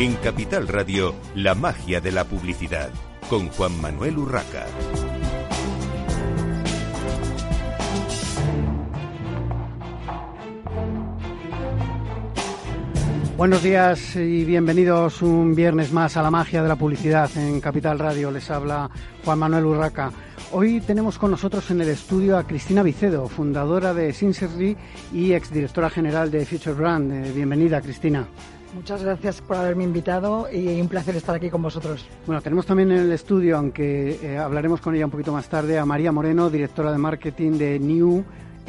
En Capital Radio, la magia de la publicidad, con Juan Manuel Urraca. Buenos días y bienvenidos un viernes más a la magia de la publicidad en Capital Radio. Les habla Juan Manuel Urraca. Hoy tenemos con nosotros en el estudio a Cristina Vicedo, fundadora de Sincerely y exdirectora general de Future Brand. Eh, bienvenida, Cristina. Muchas gracias por haberme invitado y un placer estar aquí con vosotros. Bueno, tenemos también en el estudio, aunque eh, hablaremos con ella un poquito más tarde, a María Moreno, directora de marketing de New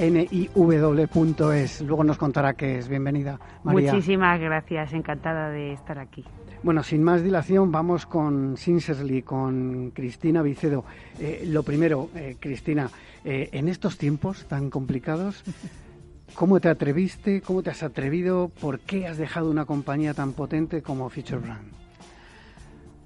niw.es. Luego nos contará qué es. Bienvenida, María. Muchísimas gracias, encantada de estar aquí. Bueno, sin más dilación, vamos con Sincerely, con Cristina Vicedo. Eh, lo primero, eh, Cristina, eh, en estos tiempos tan complicados, ¿cómo te atreviste? ¿Cómo te has atrevido? ¿Por qué has dejado una compañía tan potente como Future Brand?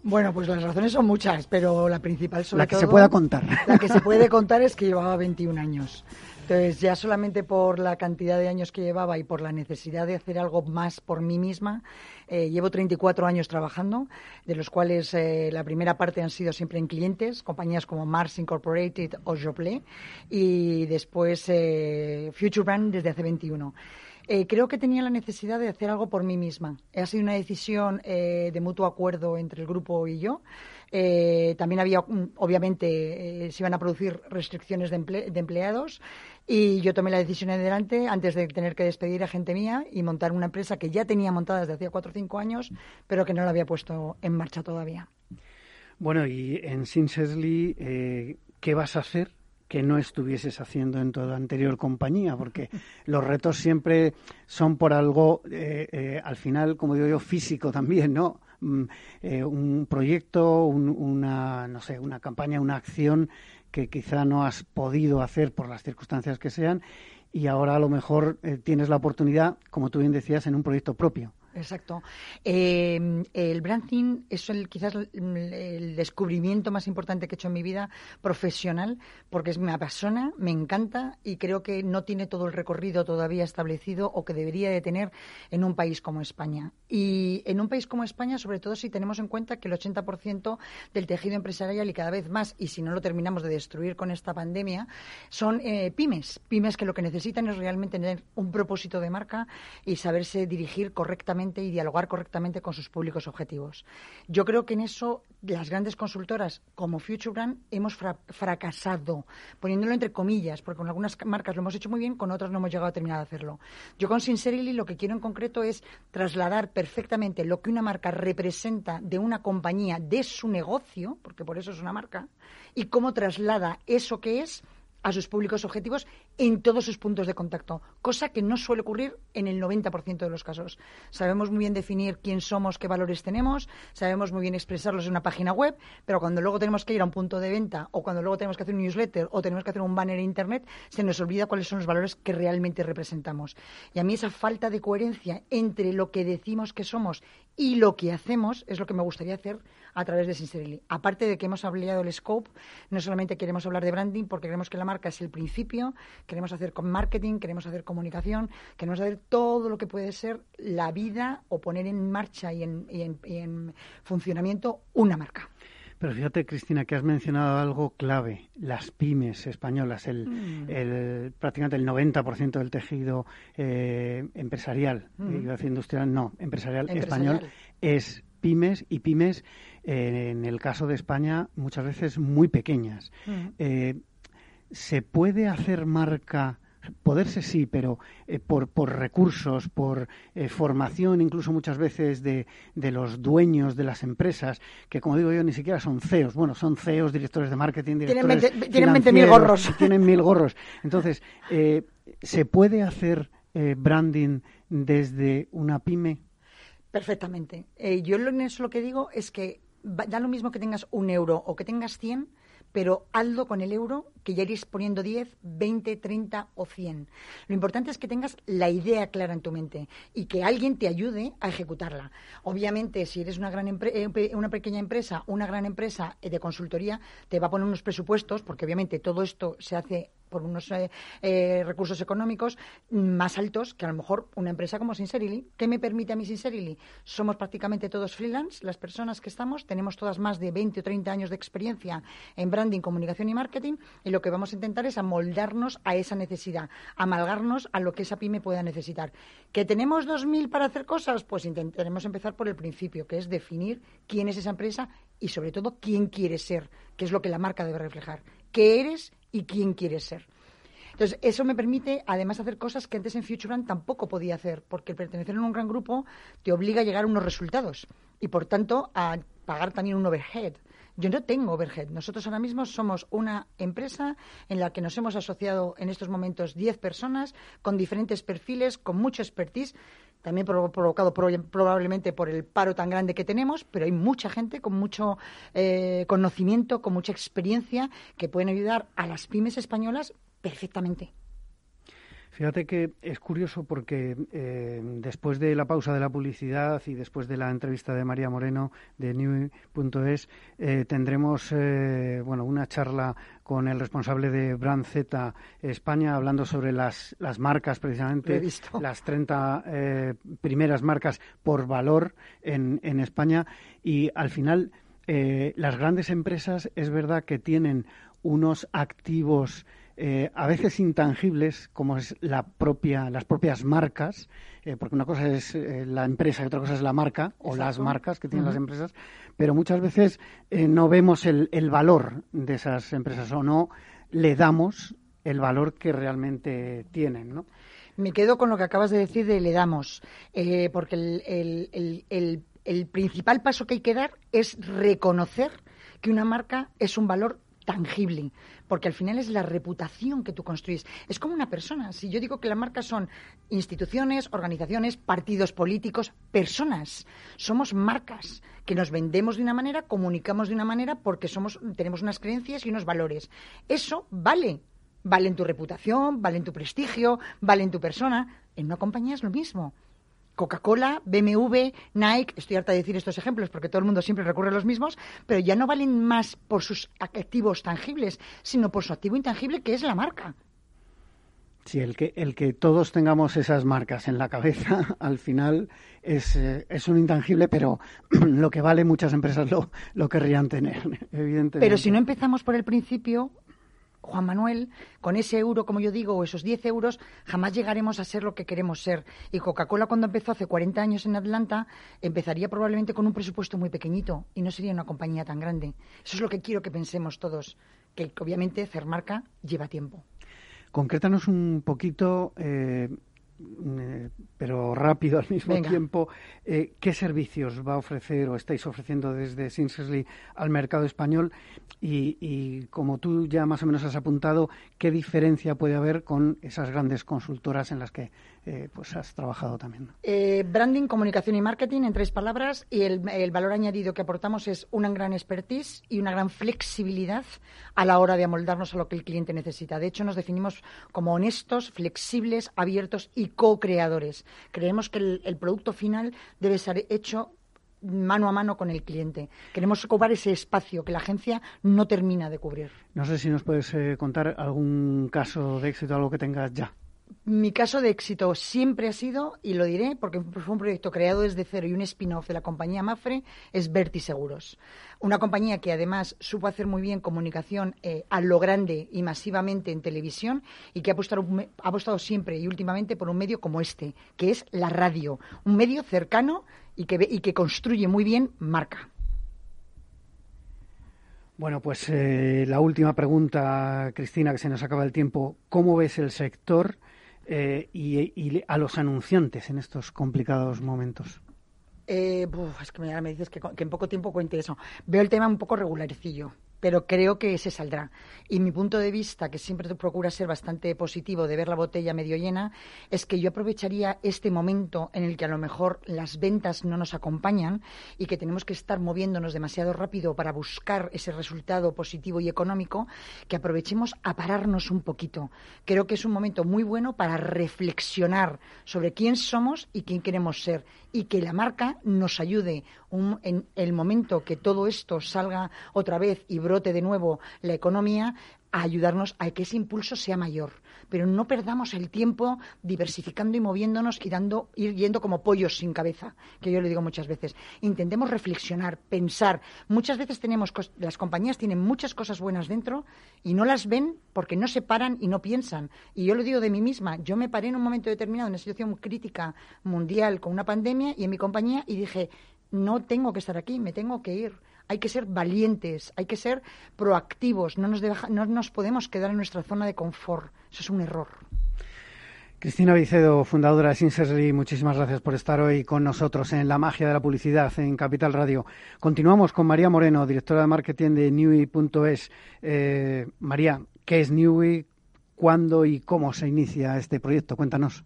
Bueno, pues las razones son muchas, pero la principal sobre La que se pueda contar. La que se puede contar es que llevaba 21 años. Entonces, ya solamente por la cantidad de años que llevaba y por la necesidad de hacer algo más por mí misma, eh, llevo 34 años trabajando, de los cuales eh, la primera parte han sido siempre en clientes, compañías como Mars Incorporated o Joplé, y después eh, Future Brand desde hace 21. creo que tenía la necesidad de hacer algo por mí misma. Ha sido una decisión de mutuo acuerdo entre el grupo y yo. También había, mm, obviamente, se iban a producir restricciones de, de empleados y yo tomé la decisión en adelante antes de tener que despedir a gente mía y montar una empresa que ya tenía montada desde hacía cuatro o cinco años, pero que no la había puesto en marcha todavía. Bueno, y en Sincerely, eh, ¿qué vas a hacer que no estuvieses haciendo en toda anterior compañía? Porque los retos siempre son por algo, eh, eh, al final, como digo yo, físico también, ¿no? Mm, un proyecto, una, no sé, una campaña, una acción que quizá no has podido hacer por las circunstancias que sean y ahora a lo mejor eh, tienes la oportunidad, como tú bien decías, en un proyecto propio. Exacto. Eh, el branding es el, quizás el, descubrimiento más importante que he hecho en mi vida profesional, porque es, me apasiona, me encanta y creo que no tiene todo el recorrido todavía establecido o que debería de tener en un país como España. Y en un país como España, sobre todo si tenemos en cuenta que el 80% del tejido empresarial y cada vez más, y si no lo terminamos de destruir con esta pandemia, son eh, pymes. Pymes que lo que necesitan es realmente tener un propósito de marca y saberse dirigir correctamente y dialogar correctamente con sus públicos objetivos. Yo creo que en eso las grandes consultoras como Future Brand hemos fracasado, poniéndolo entre comillas, porque con algunas marcas lo hemos hecho muy bien, con otras no hemos llegado a terminar de hacerlo. Yo con Sincerely lo que quiero en concreto es trasladar perfectamente lo que una marca representa de una compañía, de su negocio, porque por eso es una marca, y cómo traslada eso que es a sus públicos objetivos en todos sus puntos de contacto, cosa que no suele ocurrir en el 90% de los casos. Sabemos muy bien definir quién somos, qué valores tenemos, sabemos muy bien expresarlos en una página web, pero cuando luego tenemos que ir a un punto de venta o cuando luego tenemos que hacer un newsletter o tenemos que hacer un banner en Internet, se nos olvida cuáles son los valores que realmente representamos. Y a mí esa falta de coherencia entre lo que decimos que somos y lo que hacemos es lo que me gustaría hacer a través de Sincerely. Aparte de que hemos ampliado el scope, no solamente queremos hablar de branding porque creemos que la marca es el principio, queremos hacer con marketing, queremos hacer comunicación, queremos hacer todo lo que puede ser la vida o poner en marcha y en, funcionamiento una marca. Pero fíjate, Cristina, que has mencionado algo clave, las pymes españolas, el, mm. prácticamente el 90% del tejido eh, empresarial, mm. iba a decir industrial, no, empresarial, español, es pymes y pymes, eh, en el caso de España, muchas veces muy pequeñas. Mm. Eh, ¿Se puede hacer marca? Poderse sí, pero eh, por, por, recursos, por formación, incluso muchas veces de, de, los dueños de las empresas, que como digo yo, ni siquiera son CEOs. Bueno, son CEOs, directores de marketing, directores Tienen 20.000 gorros. Tienen mil gorros. Entonces, ¿se puede hacer branding desde una pyme? Perfectamente. Eh, yo en eso lo que digo es que da lo mismo que tengas un euro o que tengas 100, pero hazlo con el euro que ya iréis poniendo 10, 20, 30 o 100. Lo importante es que tengas la idea clara en tu mente y que alguien te ayude a ejecutarla. Obviamente, si eres una, gran eh, una pequeña empresa, una gran empresa de consultoría, te va a poner unos presupuestos, porque obviamente todo esto se hace por unos eh, eh, recursos económicos más altos que a lo mejor una empresa como Sincerely. ¿Qué me permite a mí Sincerely? Somos prácticamente todos freelance, las personas que estamos, tenemos todas más de 20 o 30 años de experiencia en branding, comunicación y marketing lo que vamos a intentar es amoldarnos a esa necesidad, amalgarnos a lo que esa pyme pueda necesitar. ¿Que tenemos 2.000 para hacer cosas? Pues intentaremos empezar por el principio, que es definir quién es esa empresa y sobre todo quién quiere ser, que es lo que la marca debe reflejar. ¿Qué eres y quién quieres ser. Entonces, eso me permite, además, hacer cosas que antes en FutureBrand tampoco podía hacer, porque el pertenecer a un gran grupo te obliga a llegar a unos resultados y, por tanto, a pagar también un overhead. Yo no tengo overhead. Nosotros ahora mismo somos una empresa en la que nos hemos asociado en estos momentos 10 personas con diferentes perfiles, con mucho expertise, también provocado probablemente por el paro tan grande que tenemos, pero hay mucha gente con mucho eh, conocimiento, con mucha experiencia, que pueden ayudar a las pymes españolas perfectamente. Fíjate que es curioso porque eh, después de la pausa de la publicidad y después de la entrevista de María Moreno de New.es eh, tendremos eh, bueno una charla con el responsable de Brand Z España hablando sobre las, las marcas precisamente las 30 primeras marcas por valor en, en España. Y al final las grandes empresas es verdad que tienen unos activos eh, a veces intangibles, como es la propia, las propias marcas, eh, porque una cosa es eh, la empresa y otra cosa es la marca o las marcas que tienen las empresas, pero muchas veces no vemos el, el, valor de esas empresas o no le damos el valor que realmente tienen, ¿no? Me quedo con lo que acabas de decir de le damos, porque el, el, el, el principal paso que hay que dar es reconocer que una marca es un valor tangible, porque al final es la reputación que tú construyes. Es como una persona. Si yo digo que las marcas son instituciones, organizaciones, partidos políticos, personas, somos marcas que nos vendemos de una manera, comunicamos de una manera porque somos tenemos unas creencias y unos valores. Eso vale. Vale en tu reputación, vale en tu prestigio, vale en tu persona. En una compañía es lo mismo. Coca-Cola, BMW, Nike, estoy harta de decir estos ejemplos porque todo el mundo siempre recurre a los mismos, pero ya no valen más por sus activos tangibles, sino por su activo intangible que es la marca. Sí, el que, el que todos tengamos esas marcas en la cabeza, al final es, eh, es un intangible, pero lo que vale muchas empresas lo, lo querrían tener, evidentemente. Pero si no empezamos por el principio, Juan Manuel, con ese euro, como yo digo, o esos 10 euros, jamás llegaremos a ser lo que queremos ser. Y Coca-Cola, cuando empezó hace 40 años en Atlanta, empezaría probablemente con un presupuesto muy pequeñito y no sería una compañía tan grande. Eso es lo que quiero que pensemos todos, que obviamente hacer marca lleva tiempo. Concrétanos un poquito. Eh, pero rápido al mismo tiempo, eh, ¿qué servicios va a ofrecer o estáis ofreciendo desde Sincerely al mercado español? Y, y, como tú ya más o menos has apuntado, ¿qué diferencia puede haber con esas grandes consultoras en las que eh, pues has trabajado también. Eh, branding, comunicación y marketing, en tres palabras, y el, valor añadido que aportamos es una gran expertise y una gran flexibilidad a la hora de amoldarnos a lo que el cliente necesita. De hecho, nos definimos como honestos, flexibles, abiertos y co-creadores. Creemos que el, producto final debe ser hecho mano a mano con el cliente. Queremos ocupar ese espacio que la agencia no termina de cubrir. No sé si nos puedes eh, contar algún caso de éxito, algo que tengas ya mi caso de éxito siempre ha sido, y lo diré porque fue un proyecto creado desde cero y un spin-off de la compañía Mafre, es Verti Seguros. Una compañía que además supo hacer muy bien comunicación eh, a lo grande y masivamente en televisión y que ha apostado, ha apostado siempre y últimamente por un medio como este, que es la radio. Un medio cercano y que, y que construye muy bien marca. Bueno, pues eh, la última pregunta, Cristina, que se nos acaba el tiempo. ¿Cómo ves el sector eh, y, a los anunciantes en estos complicados momentos? Eh, es que me, dices que, en poco tiempo cuente eso. Veo el tema un poco regularcillo pero creo que se saldrá. Y mi punto de vista, que siempre procura ser bastante positivo de ver la botella medio llena, es que yo aprovecharía este momento en el que a lo mejor las ventas no nos acompañan y que tenemos que estar moviéndonos demasiado rápido para buscar ese resultado positivo y económico, que aprovechemos a pararnos un poquito. Creo que es un momento muy bueno para reflexionar sobre quién somos y quién queremos ser y que la marca nos ayude en el momento que todo esto salga otra vez y brote de nuevo la economía, a ayudarnos a que ese impulso sea mayor. Pero no perdamos el tiempo diversificando y moviéndonos y dando, ir yendo como pollos sin cabeza, que yo le digo muchas veces. Intentemos reflexionar, pensar. Muchas veces tenemos, las compañías tienen muchas cosas buenas dentro y no las ven porque no se paran y no piensan. Y yo lo digo de mí misma. Yo me paré en un momento determinado, en una situación crítica mundial con una pandemia y en mi compañía y dije, no tengo que estar aquí, me tengo que ir. Hay que ser valientes, hay que ser proactivos, no nos, no nos podemos quedar en nuestra zona de confort. Eso es un error. Cristina Vicedo, fundadora de Sincerely, muchísimas gracias por estar hoy con nosotros en La Magia de la Publicidad en Capital Radio. Continuamos con María Moreno, directora de marketing de Newy.es. Eh, María, ¿qué es Newy? ¿Cuándo y cómo se inicia este proyecto? Cuéntanos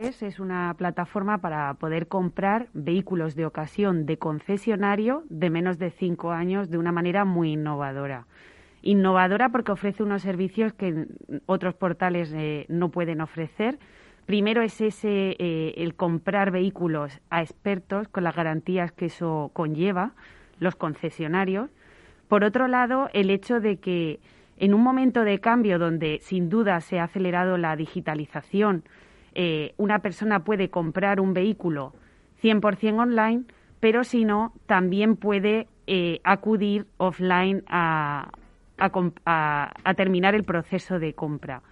es una plataforma para poder comprar vehículos de ocasión de concesionario de menos de cinco años de una manera muy innovadora. Innovadora porque ofrece unos servicios que otros portales eh, no pueden ofrecer. Primero es ese eh, el comprar vehículos a expertos con las garantías que eso conlleva, los concesionarios. Por otro lado, el hecho de que en un momento de cambio donde sin duda se ha acelerado la digitalización, eh, una persona puede comprar un vehículo 100% online, pero si no, también puede eh, acudir offline a, terminar el proceso de compra.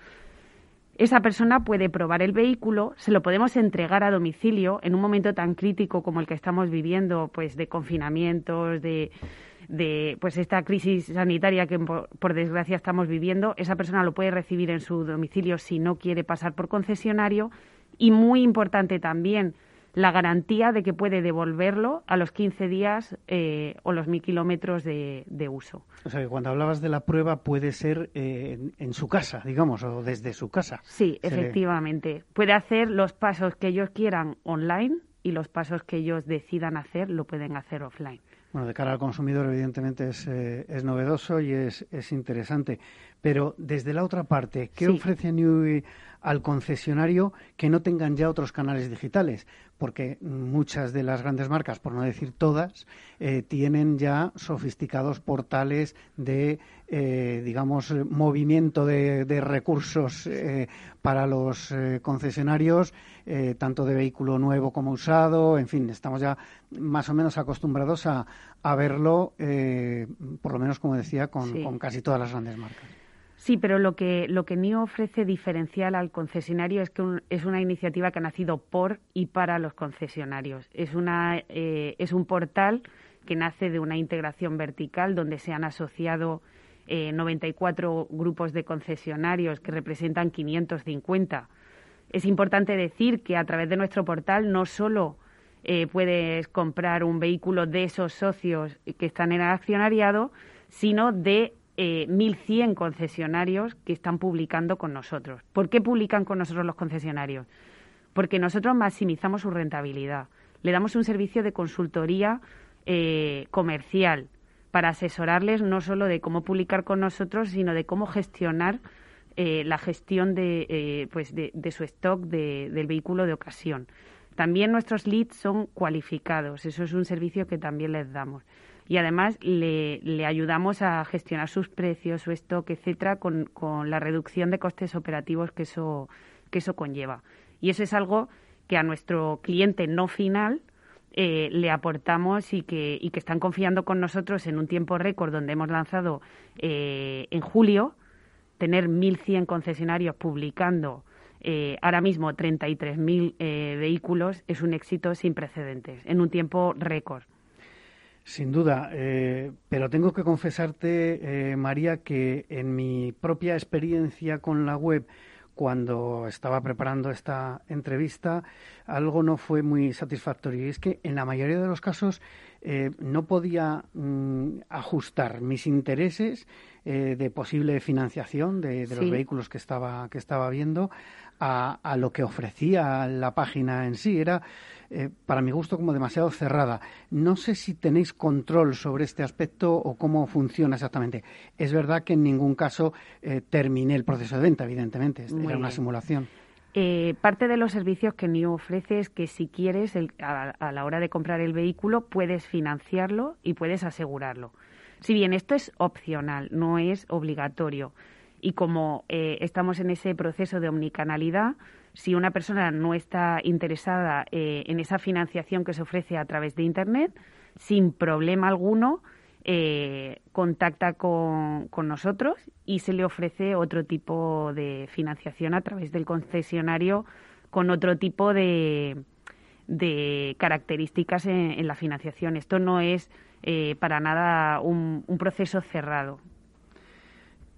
Esa persona puede probar el vehículo, se lo podemos entregar a domicilio en un momento tan crítico como el que estamos viviendo, pues de confinamientos, de, pues esta crisis sanitaria que por, desgracia estamos viviendo, esa persona lo puede recibir en su domicilio si no quiere pasar por concesionario y muy importante también la garantía de que puede devolverlo a los 15 días eh, o los mil kilómetros de, uso. O sea, que cuando hablabas de la prueba puede ser eh, en, su casa, digamos, o desde su casa. Sí, efectivamente. Puede hacer los pasos que ellos quieran online y los pasos que ellos decidan hacer lo pueden hacer offline. Bueno, de cara al consumidor, evidentemente es, eh, es novedoso y es, es, interesante. Pero desde la otra parte, ¿qué ofrece New al concesionario que no tengan ya otros canales digitales? Porque muchas de las grandes marcas, por no decir todas, eh, tienen ya sofisticados portales de, eh, digamos, movimiento de, de recursos para los concesionarios, tanto de vehículo nuevo como usado. En fin, estamos ya más o menos acostumbrados a, a verlo, eh, por lo menos como decía, con, casi todas las grandes marcas. Sí, pero lo que, lo que NIO ofrece diferencial al concesionario es que es una iniciativa que ha nacido por y para los concesionarios. Es, una, eh, es un portal que nace de una integración vertical donde se han asociado eh, 94 grupos de concesionarios que representan 550. Es importante decir que a través de nuestro portal no solo eh, puedes comprar un vehículo de esos socios que están en el accionariado, sino de eh, 1.100 concesionarios que están publicando con nosotros. ¿Por qué publican con nosotros los concesionarios? Porque nosotros maximizamos su rentabilidad. Le damos un servicio de consultoría eh, comercial para asesorarles no solo de cómo publicar con nosotros, sino de cómo gestionar eh, la gestión de, pues de, su stock del vehículo de ocasión. También nuestros leads son cualificados, eso es un servicio que también les damos. Y además le, ayudamos a gestionar sus precios, su stock, etcétera, con, la reducción de costes operativos que eso, que eso conlleva. Y eso es algo que a nuestro cliente no final eh, le aportamos y que, y que están confiando con nosotros en un tiempo récord donde hemos lanzado eh, en julio, tener 1.100 concesionarios publicando eh, ahora mismo 33.000 eh, vehículos es un éxito sin precedentes, en un tiempo récord. Sin duda, eh, pero tengo que confesarte, María, que en mi propia experiencia con la web, cuando estaba preparando esta entrevista, algo no fue muy satisfactorio. Y es que en la mayoría de los casos eh, no podía mm, ajustar mis intereses eh, de posible financiación de, los vehículos que estaba, que estaba viendo a, lo que ofrecía la página en sí. Era, eh, para mi gusto, como demasiado cerrada. No sé si tenéis control sobre este aspecto o cómo funciona exactamente. Es verdad que en ningún caso eh, terminé el proceso de venta, evidentemente. Era una simulación. Eh, parte de los servicios que NIO ofrece es que si quieres, a, la hora de comprar el vehículo, puedes financiarlo y puedes asegurarlo. Si bien esto es opcional, no es obligatorio y como eh, estamos en ese proceso de omnicanalidad, si una persona no está interesada eh, en esa financiación que se ofrece a través de Internet, sin problema alguno, eh, contacta con, nosotros y se le ofrece otro tipo de financiación a través del concesionario con otro tipo de, de características en, la financiación. Esto no es para nada un proceso cerrado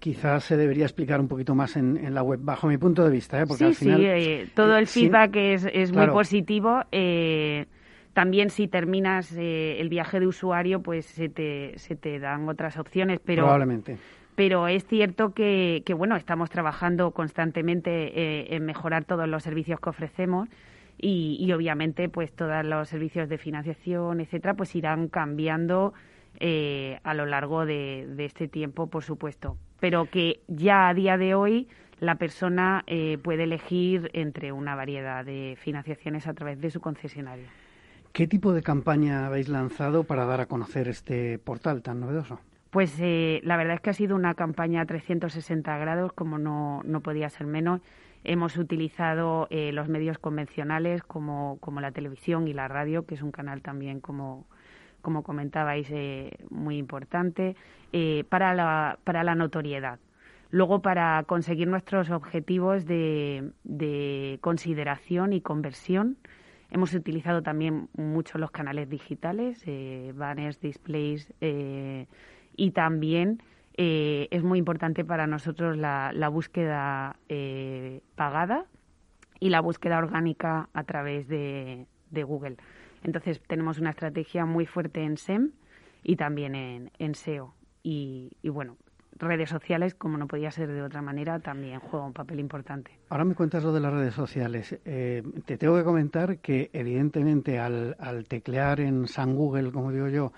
quizás se debería explicar un poquito más en, la web, bajo mi punto de vista. ¿eh? Porque sí, al final, sí, eh, todo el feedback es, es muy positivo. Eh, también si terminas eh, el viaje de usuario, pues se te, se te dan otras opciones. Pero, Probablemente. Pero es cierto que, que bueno, estamos trabajando constantemente en mejorar todos los servicios que ofrecemos. Y, y, obviamente pues todos los servicios de financiación etcétera pues irán cambiando a lo largo de, de, este tiempo por supuesto pero que ya a día de hoy la persona eh, puede elegir entre una variedad de financiaciones a través de su concesionario. ¿Qué tipo de campaña habéis lanzado para dar a conocer este portal tan novedoso? Pues eh, la verdad es que ha sido una campaña a 360 grados, como no, no podía ser menos. Hemos utilizado eh, los medios convencionales como, como la televisión y la radio, que es un canal también como, como comentabais, eh, muy importante, eh, para, la, para la notoriedad. Luego, para conseguir nuestros objetivos de, de consideración y conversión, hemos utilizado también mucho los canales digitales, eh, banners, displays, y también es muy importante para nosotros la, la búsqueda pagada y la búsqueda orgánica a través de Google. Entonces tenemos una estrategia muy fuerte en SEM y también en, SEO. Y, bueno, redes sociales, como no podía ser de otra manera, también juega un papel importante. Ahora me cuentas lo de las redes sociales. Eh, te tengo que comentar que, evidentemente, al, al teclear en San Google, como digo yo,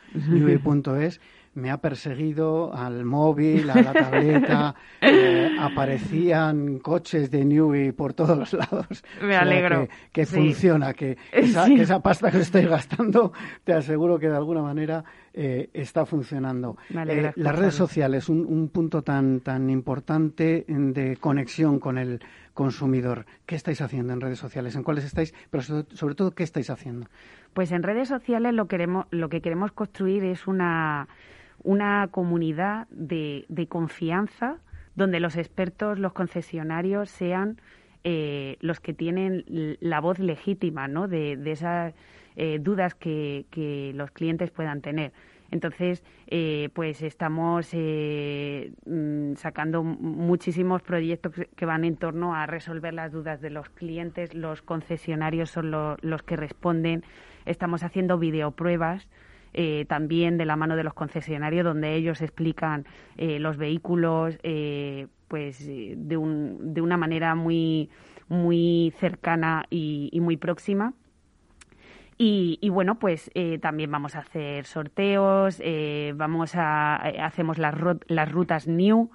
es me ha perseguido al móvil, a la tableta, eh, aparecían coches de Newey por todos los lados. Me alegro. que, funciona, que esa, pasta que estoy gastando, te aseguro que de alguna manera eh, está funcionando. Eh, las redes sociales, un, un punto tan, tan importante de conexión con el consumidor. ¿Qué estáis haciendo en redes sociales? ¿En cuáles estáis? Pero sobre todo, ¿qué estáis haciendo? Pues en redes sociales lo, queremos, lo que queremos construir es una una comunidad de, confianza donde los expertos, los concesionarios sean eh, los que tienen la voz legítima ¿no? de, esas eh, dudas que, los clientes puedan tener. Entonces, eh, pues estamos mm, sacando muchísimos proyectos que van en torno a resolver las dudas de los clientes. Los concesionarios son los que responden. Estamos haciendo videopruebas eh, también de la mano de los concesionarios, donde ellos explican eh, los vehículos eh, pues de, un, de una manera muy, muy cercana y, muy próxima. Y, bueno, pues también vamos a hacer sorteos, vamos a hacemos las, las rutas new,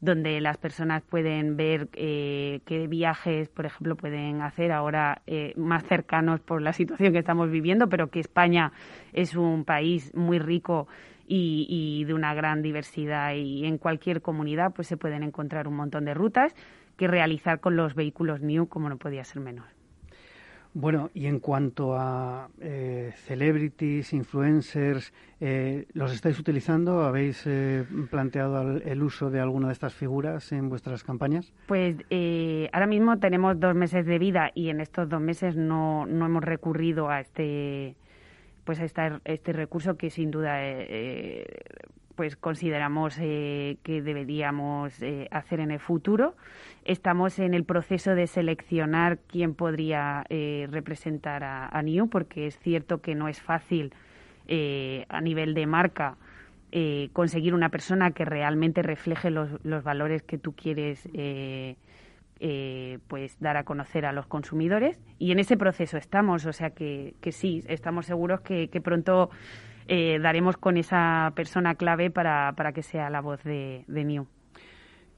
donde las personas pueden ver eh, qué viajes, por ejemplo, pueden hacer ahora eh, más cercanos por la situación que estamos viviendo, pero que España es un país muy rico y, y, de una gran diversidad y en cualquier comunidad pues se pueden encontrar un montón de rutas que realizar con los vehículos New como no podía ser menos. Bueno, y en cuanto a eh, celebrities, influencers, eh, ¿los estáis utilizando? ¿Habéis eh, planteado el, uso de alguna de estas figuras en vuestras campañas? Pues ahora mismo tenemos dos meses de vida y en estos dos meses no, no hemos recurrido a este pues a este recurso que sin duda pues consideramos que deberíamos hacer en el futuro. Estamos en el proceso de seleccionar quién podría representar a, a, New, porque es cierto que no es fácil a nivel de marca eh, conseguir una persona que realmente refleje los, valores que tú quieres eh, eh, pues dar a conocer a los consumidores y en ese proceso estamos o sea que, que sí estamos seguros que pronto daremos con esa persona clave para, para que sea la voz de, de New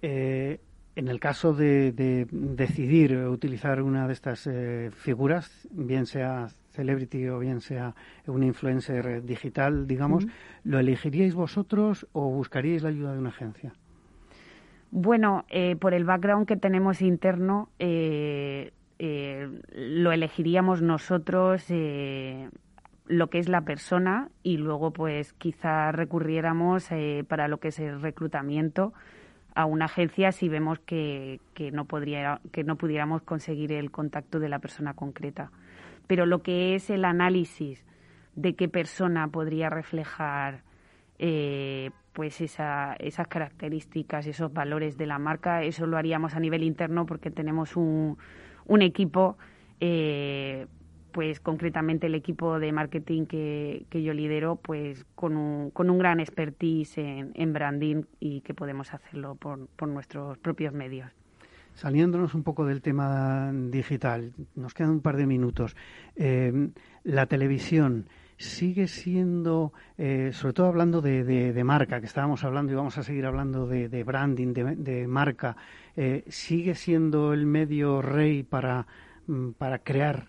en el caso de, de, decidir utilizar una de estas figuras bien sea celebrity o bien sea un influencer digital, digamos, ¿lo elegiríais vosotros o buscaríais la ayuda de una agencia? Bueno, eh, por el background que tenemos interno, eh, eh, lo elegiríamos nosotros lo que es la persona y luego pues quizá recurriéramos para lo que es el reclutamiento a una agencia si vemos que, que, no podría, que no pudiéramos conseguir el contacto de la persona concreta. Pero lo que es el análisis de qué persona podría reflejar eh, pues esa, esas características, esos valores de la marca, eso lo haríamos a nivel interno porque tenemos un, un equipo, eh, pues concretamente el equipo de marketing que, que yo lidero, pues con un, con un gran expertise en, en branding y que podemos hacerlo por, por nuestros propios medios. Saliéndonos un poco del tema digital, nos quedan un par de minutos. Eh, la televisión sigue siendo, eh, sobre todo hablando de, marca, que estábamos hablando y vamos a seguir hablando de, branding, de, marca, eh, sigue siendo el medio rey para, mm, para crear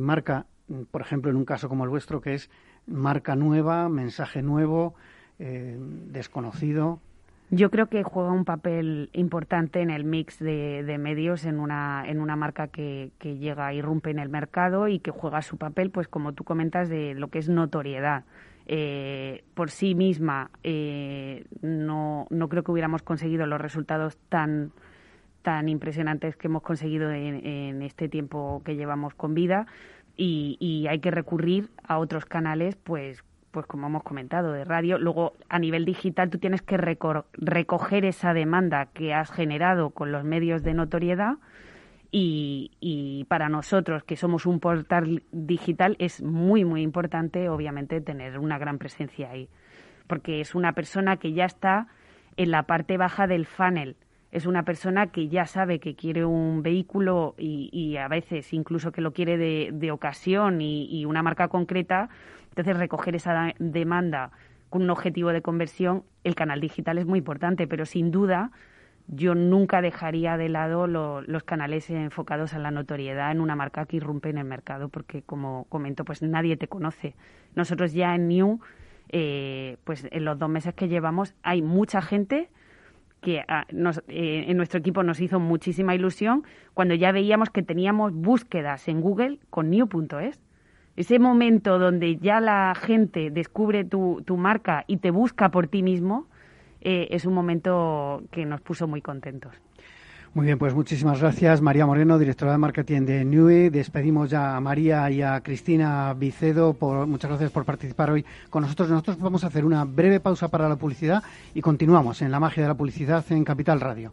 marca, por ejemplo, en un caso como el vuestro, que es marca nueva, mensaje nuevo, desconocido. Yo creo que juega un papel importante en el mix de, medios en una, en una marca que, que, llega, irrumpe en el mercado y que juega su papel, pues como tú comentas, de lo que es notoriedad. Eh, por sí misma eh, no, no creo que hubiéramos conseguido los resultados tan, tan impresionantes que hemos conseguido en, este tiempo que llevamos con vida y, hay que recurrir a otros canales pues pues como hemos comentado, de radio. Luego, a nivel digital, tú tienes que recoger esa demanda que has generado con los medios de notoriedad y, y, para nosotros, que somos un portal digital, es muy, muy importante, obviamente, tener una gran presencia ahí. Porque es una persona que ya está en la parte baja del funnel. Es una persona que ya sabe que quiere un vehículo y, a veces incluso que lo quiere de, de ocasión y, una marca concreta entonces, recoger esa demanda con un objetivo de conversión, el canal digital es muy importante, pero sin duda yo nunca dejaría de lado los canales enfocados a la notoriedad en una marca que irrumpe en el mercado, porque como comento, pues nadie te conoce. Nosotros ya en New, eh, pues en los dos meses que llevamos, hay mucha gente que ah, eh, en nuestro equipo nos hizo muchísima ilusión cuando ya veíamos que teníamos búsquedas en Google con new.es ese momento donde ya la gente descubre tu, tu marca y te busca por ti mismo, eh, es un momento que nos puso muy contentos. Muy bien, pues muchísimas gracias. María Moreno, directora de marketing de NUE. Despedimos ya a María y a Cristina Vicedo. Por, muchas gracias por participar hoy con nosotros. Nosotros vamos a hacer una breve pausa para la publicidad y continuamos en la magia de la publicidad en Capital Radio.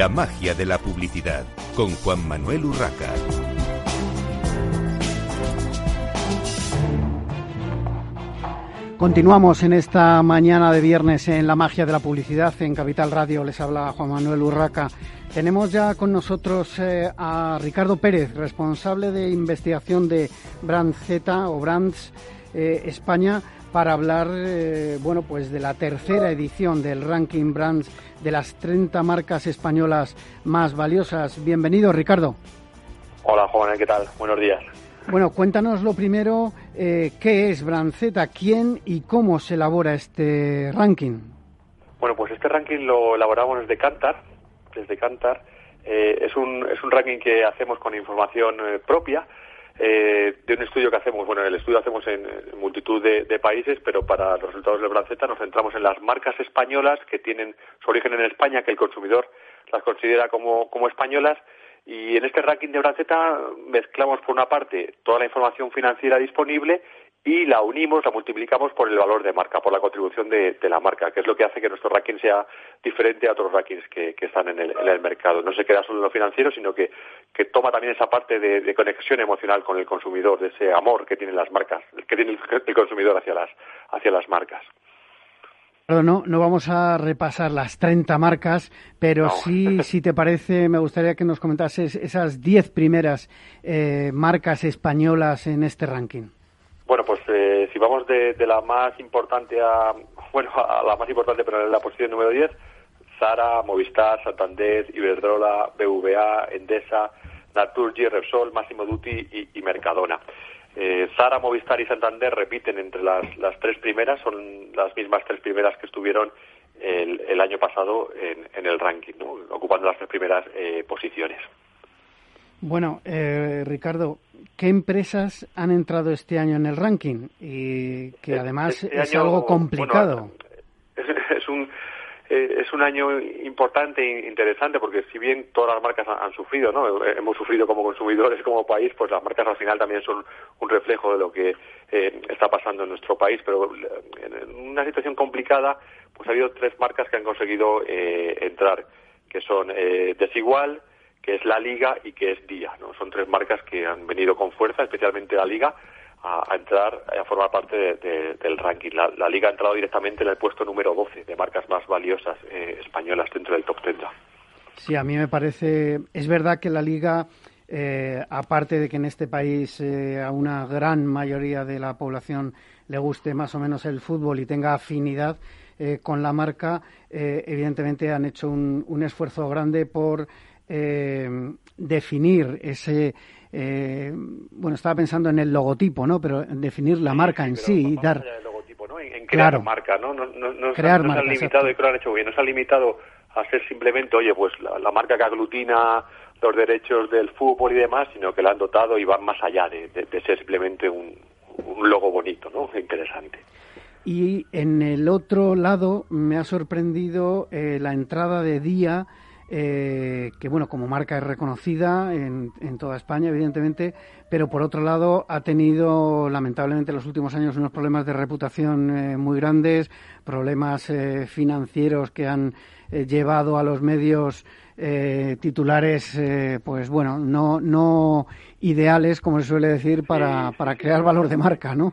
La magia de la publicidad con Juan Manuel Urraca. Continuamos en esta mañana de viernes en la magia de la publicidad en Capital Radio. Les habla Juan Manuel Urraca. Tenemos ya con nosotros eh, a Ricardo Pérez, responsable de investigación de Brand Z o Brands eh, España para hablar eh, bueno, pues de la tercera edición del ranking Brands de las 30 marcas españolas más valiosas. Bienvenido, Ricardo. Hola, Juan, ¿qué tal? Buenos días. Bueno, cuéntanos lo primero, eh, ¿qué es Z? quién y cómo se elabora este ranking. Bueno, pues este ranking lo elaboramos desde Cantar, desde Cantar. Eh, es, un, es un ranking que hacemos con información propia, eh, de un estudio que hacemos, bueno, el estudio hacemos en, multitud de, países, pero para los resultados del Branceta nos centramos en las marcas españolas que tienen su origen en España, que el consumidor las considera como, como españolas, y en este ranking de Branceta mezclamos por una parte toda la información financiera disponible y la unimos, la multiplicamos por el valor de marca, por la contribución de, la marca, que es lo que hace que nuestro ranking sea diferente a otros rankings que, están en el, mercado. No se queda solo en lo financiero, sino que, toma también esa parte de, conexión emocional con el consumidor, de ese amor que tienen las marcas, que tiene el, consumidor hacia las, hacia las marcas. No, no vamos a repasar las 30 marcas, pero sí, si te parece, me gustaría que nos comentases esas 10 primeras eh, marcas españolas en este ranking. Bueno, pues eh, si vamos de, la más importante a, bueno, a la más importante, pero en la posición número 10, Zara, Movistar, Santander, Iberdrola, BVA, Endesa, Naturgy, Repsol, Massimo Dutti y, Mercadona. Eh, Zara, Movistar y Santander repiten entre las, tres primeras, son las mismas tres primeras que estuvieron el, año pasado en, el ranking, ocupando las tres primeras eh, posiciones. Bueno, eh, Ricardo, ¿qué empresas han entrado este año en el ranking? Y que además este es algo complicado. es, un eh, es un año importante e interesante porque si bien todas las marcas han, sufrido, ¿no? Hemos sufrido como consumidores, como país, pues las marcas al final también son un reflejo de lo que eh, está pasando en nuestro país. Pero en una situación complicada, pues ha habido tres marcas que han conseguido entrar, que son Desigual, que es la Liga y que es Día. ¿no? Son tres marcas que han venido con fuerza, especialmente la Liga, a, entrar, a formar parte del ranking. La, Liga ha entrado directamente en el puesto número 12 de marcas más valiosas eh, españolas dentro del top 30. Sí, a mí me parece. Es verdad que la Liga. Eh, aparte de que en este país eh, a una gran mayoría de la población le guste más o menos el fútbol y tenga afinidad con la marca, evidentemente han hecho un esfuerzo grande por eh, definir ese eh, bueno estaba pensando en el logotipo no pero definir la marca en sí, dar logotipo, ¿no? en, crear marca, ¿no? No, no, no, crear se han limitado, y creo que lo han hecho bien, no se han limitado a ser simplemente, oye, pues la, marca que aglutina los derechos del fútbol y demás, sino que la han dotado y van más allá de, ser simplemente un, logo bonito, ¿no? Interesante. Y en el otro lado me ha sorprendido eh, la entrada de Día eh, que bueno, como marca es reconocida en, toda España, evidentemente, pero por otro lado ha tenido lamentablemente en los últimos años unos problemas de reputación eh, muy grandes, problemas eh, financieros que han llevado a los medios titulares, pues bueno, no, no ideales, como se suele decir, para, para crear valor de marca, ¿no?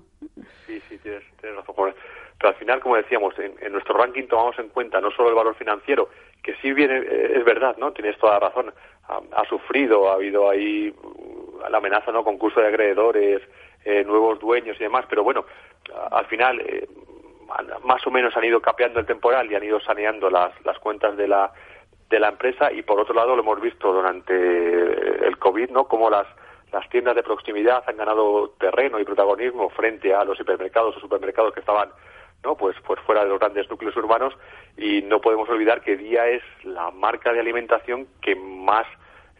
Sí, sí, tienes, razón. Pero al final, como decíamos, en nuestro ranking tomamos en cuenta no solo el valor financiero, que sí viene, eh, es verdad, ¿no? Tienes toda la razón. Ha, sufrido, ha habido ahí uh, la amenaza, ¿no? Concurso de acreedores, eh, nuevos dueños y demás, pero bueno, al final eh, más o menos han ido capeando el temporal y han ido saneando las, las cuentas de la de la empresa y por otro lado lo hemos visto durante el COVID, ¿no? Como las las tiendas de proximidad han ganado terreno y protagonismo frente a los hipermercados o supermercados que estaban no pues pues fuera de los grandes núcleos urbanos. Y no podemos olvidar que Día es la marca de alimentación que más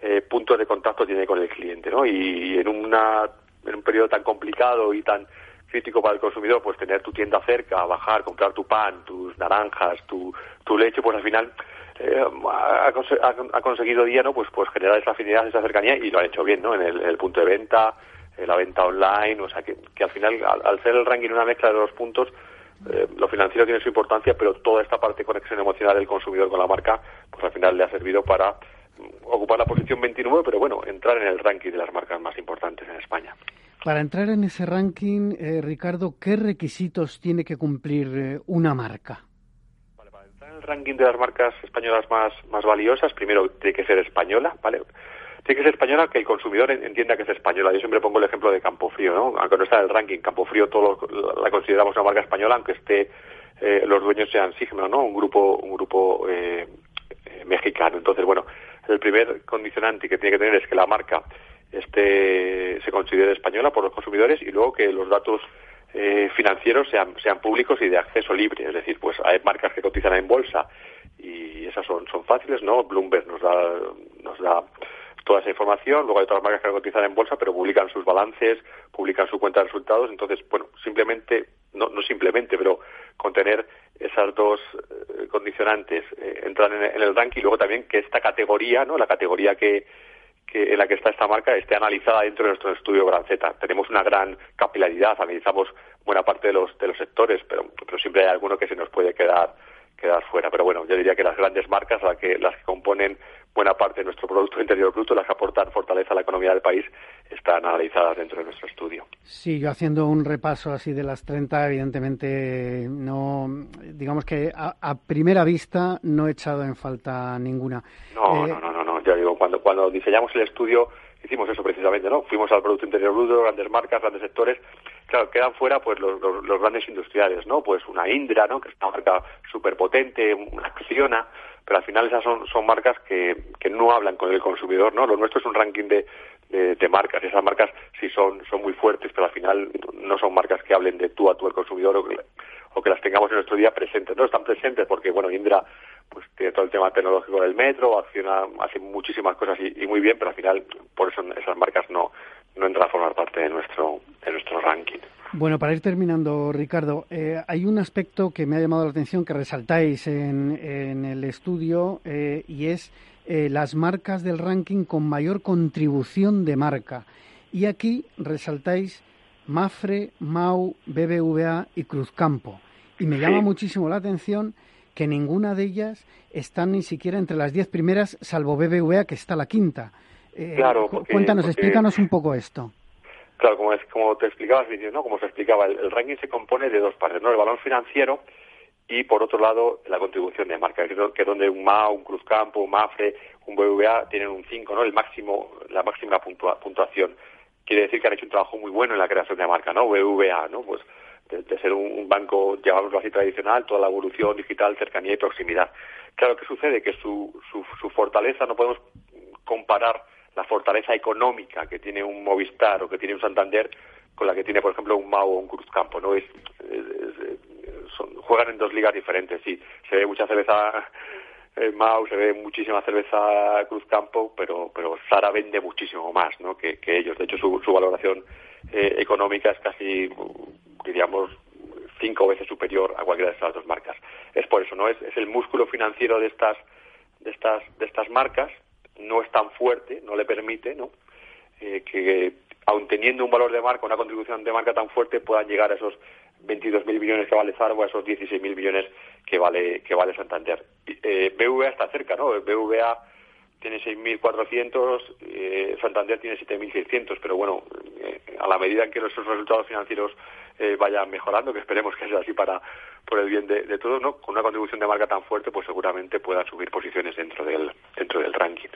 eh, puntos de contacto tiene con el cliente no y en una en un periodo tan complicado y tan crítico para el consumidor pues tener tu tienda cerca bajar comprar tu pan tus naranjas tu tu leche pues al final eh, ha, conseguido Día no pues pues generar esa afinidad esa cercanía y lo ha hecho bien no en el, punto de venta en la venta online o sea que, que al final al, al ser el ranking una mezcla de los puntos eh, lo financiero tiene su importancia, pero toda esta parte de conexión emocional del consumidor con la marca, pues al final le ha servido para mm, ocupar la posición 29, pero bueno, entrar en el ranking de las marcas más importantes en España. Para entrar en ese ranking, eh, Ricardo, ¿qué requisitos tiene que cumplir eh, una marca? Vale, para entrar en el ranking de las marcas españolas más, más valiosas, primero tiene que ser española, ¿vale? Tiene que ser española que el consumidor entienda que es española. Yo siempre pongo el ejemplo de Campofrío, ¿no? Aunque no está en el ranking, Campofrío todos la consideramos una marca española, aunque esté eh, los dueños sean Sigma, ¿no? Un grupo, un grupo eh, eh, mexicano. Entonces, bueno, el primer condicionante que tiene que tener es que la marca esté, se considere española por los consumidores y luego que los datos financieros sean, sean públicos y de acceso libre. Es decir, pues hay marcas que cotizan en bolsa y esas son, son fáciles, ¿no? Bloomberg nos da, nos da toda esa información. Luego hay otras marcas que cotizan en bolsa, pero publican sus balances, publican su cuenta de resultados. Entonces, bueno, simplemente, no, no simplemente, pero con tener esas dos eh, condicionantes eh, entran en, el ranking y luego también que esta categoría, ¿no? La categoría que, que en la que está esta marca esté analizada dentro de nuestro estudio Gran Z. Tenemos una gran capilaridad, analizamos buena parte de los, de los sectores, pero, pero siempre hay alguno que se nos puede quedar quedar fuera. Pero bueno, yo diría que las grandes marcas, las que, las que componen buena parte de nuestro Producto Interior Bruto, las que aportan fortaleza a la economía del país, están analizadas dentro de nuestro estudio. Sí, yo haciendo un repaso así de las 30, evidentemente no, digamos que a, primera vista no he echado en falta ninguna. No, eh, no, no, no, no, ya digo, cuando, cuando diseñamos el estudio hicimos eso precisamente, ¿no? Fuimos al Producto Interior Bruto, grandes marcas, grandes sectores, claro, quedan fuera pues los, los, grandes industriales, ¿no? Pues una Indra, ¿no? Que es una marca súper potente, una Acciona, pero al final esas son, son marcas que, que no hablan con el consumidor, ¿no? Lo nuestro es un ranking de, de, marcas, esas marcas sí son, son muy fuertes, pero al final no son marcas que hablen de tú a tú el consumidor o que, o que las tengamos en nuestro día presentes, no están presentes porque, bueno, Indra pues tiene todo el tema tecnológico del metro, acciona, hace muchísimas cosas y, y muy bien, pero al final por eso esas marcas no, no entran a formar parte de nuestro, de nuestro ranking. Bueno, para ir terminando, Ricardo, eh, hay un aspecto que me ha llamado la atención que resaltáis en, en el estudio eh, y es eh, las marcas del ranking con mayor contribución de marca. Y aquí resaltáis Mafre, Mau, BBVA y Cruzcampo. Y me llama muchísimo la atención que ninguna de ellas está ni siquiera entre las diez primeras, salvo BBVA, que está la quinta. claro, cuéntanos, explícanos un poco esto. Claro, como, es, como te explicabas, ¿no? Como se explicaba, el, ranking se compone de dos partes, ¿no? El balón financiero y, por otro lado, la contribución de marca, que es donde un MA, un Cruzcampo, un MAFRE, un BVA tienen un 5, ¿no? El máximo, la máxima puntuación. Quiere decir que han hecho un trabajo muy bueno en la creación de marca, ¿no? BVA, ¿no? Pues de, ser un, banco, llamémoslo así, tradicional, toda la evolución digital, cercanía y proximidad. Claro, ¿qué sucede? Que su, su, su fortaleza no podemos comparar la fortaleza económica que tiene un Movistar o que tiene un Santander con la que tiene, por ejemplo, un Mau o un Cruzcampo, ¿no? Es, juegan en dos ligas diferentes, sí. Se ve mucha cerveza eh, Mau, se ve muchísima cerveza Cruz Campo, pero, pero Zara vende muchísimo más ¿no? que, ellos. De hecho, su, su valoración eh, económica es casi, diríamos, cinco veces superior a cualquiera de estas dos marcas. Es por eso, ¿no? Es, es el músculo financiero de estas, de estas, de estas marcas, no es tan fuerte, no le permite, ¿no? Eh, que aun teniendo un valor de marca, una contribución de marca tan fuerte, puedan llegar a esos 22.000 millones que vale Zara o a esos 16.000 millones que vale que vale Santander. Eh, BVA está cerca, ¿no? BVA tiene 6.400, eh, Santander tiene 7.600, pero bueno, eh, a la medida en que nuestros resultados financieros eh, vayan mejorando, que esperemos que sea así para por el bien de, de todos, ¿no? Con una contribución de marca tan fuerte, pues seguramente puedan subir posiciones dentro del dentro del ranking.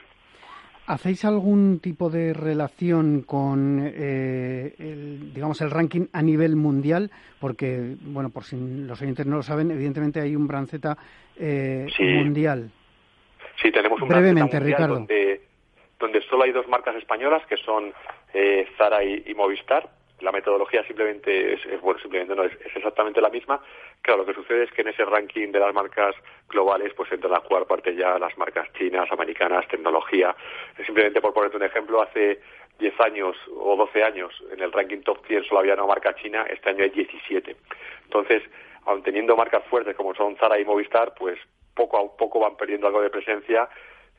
¿Hacéis algún tipo de relación con, eh, el, digamos, el ranking a nivel mundial? Porque, bueno, por si los oyentes no lo saben, evidentemente hay un Branceta eh, mundial. Sí, tenemos un Brevemente, Ricardo. Donde, donde, solo hay dos marcas españolas, que son eh, Zara y Movistar la metodología simplemente es, bueno, simplemente no es, exactamente la misma. Claro, lo que sucede es que en ese ranking de las marcas globales, pues entran a jugar parte ya las marcas chinas, americanas, tecnología. Simplemente por ponerte un ejemplo, hace 10 años o 12 años en el ranking top 100 solo había una marca china, este año hay 17. Entonces, aun teniendo marcas fuertes como son Zara y Movistar, pues poco a poco van perdiendo algo de presencia